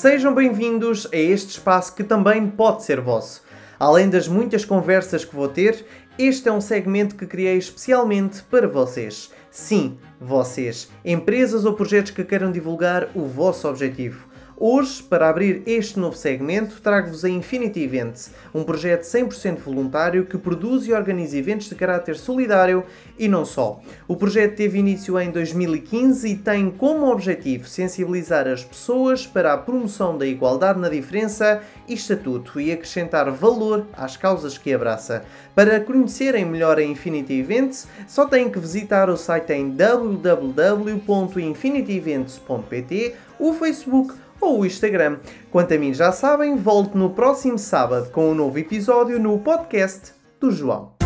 Sejam bem-vindos a este espaço que também pode ser vosso. Além das muitas conversas que vou ter, este é um segmento que criei especialmente para vocês. Sim, vocês, empresas ou projetos que queiram divulgar o vosso objetivo. Hoje, para abrir este novo segmento, trago-vos a Infinity Events, um projeto 100% voluntário que produz e organiza eventos de caráter solidário e não só. O projeto teve início em 2015 e tem como objetivo sensibilizar as pessoas para a promoção da igualdade na diferença e estatuto e acrescentar valor às causas que abraça. Para conhecerem melhor a Infinity Events, só têm que visitar o site em www.infinityevents.pt, o Facebook ou o Instagram. Quanto a mim já sabem, volto no próximo sábado com um novo episódio no podcast do João.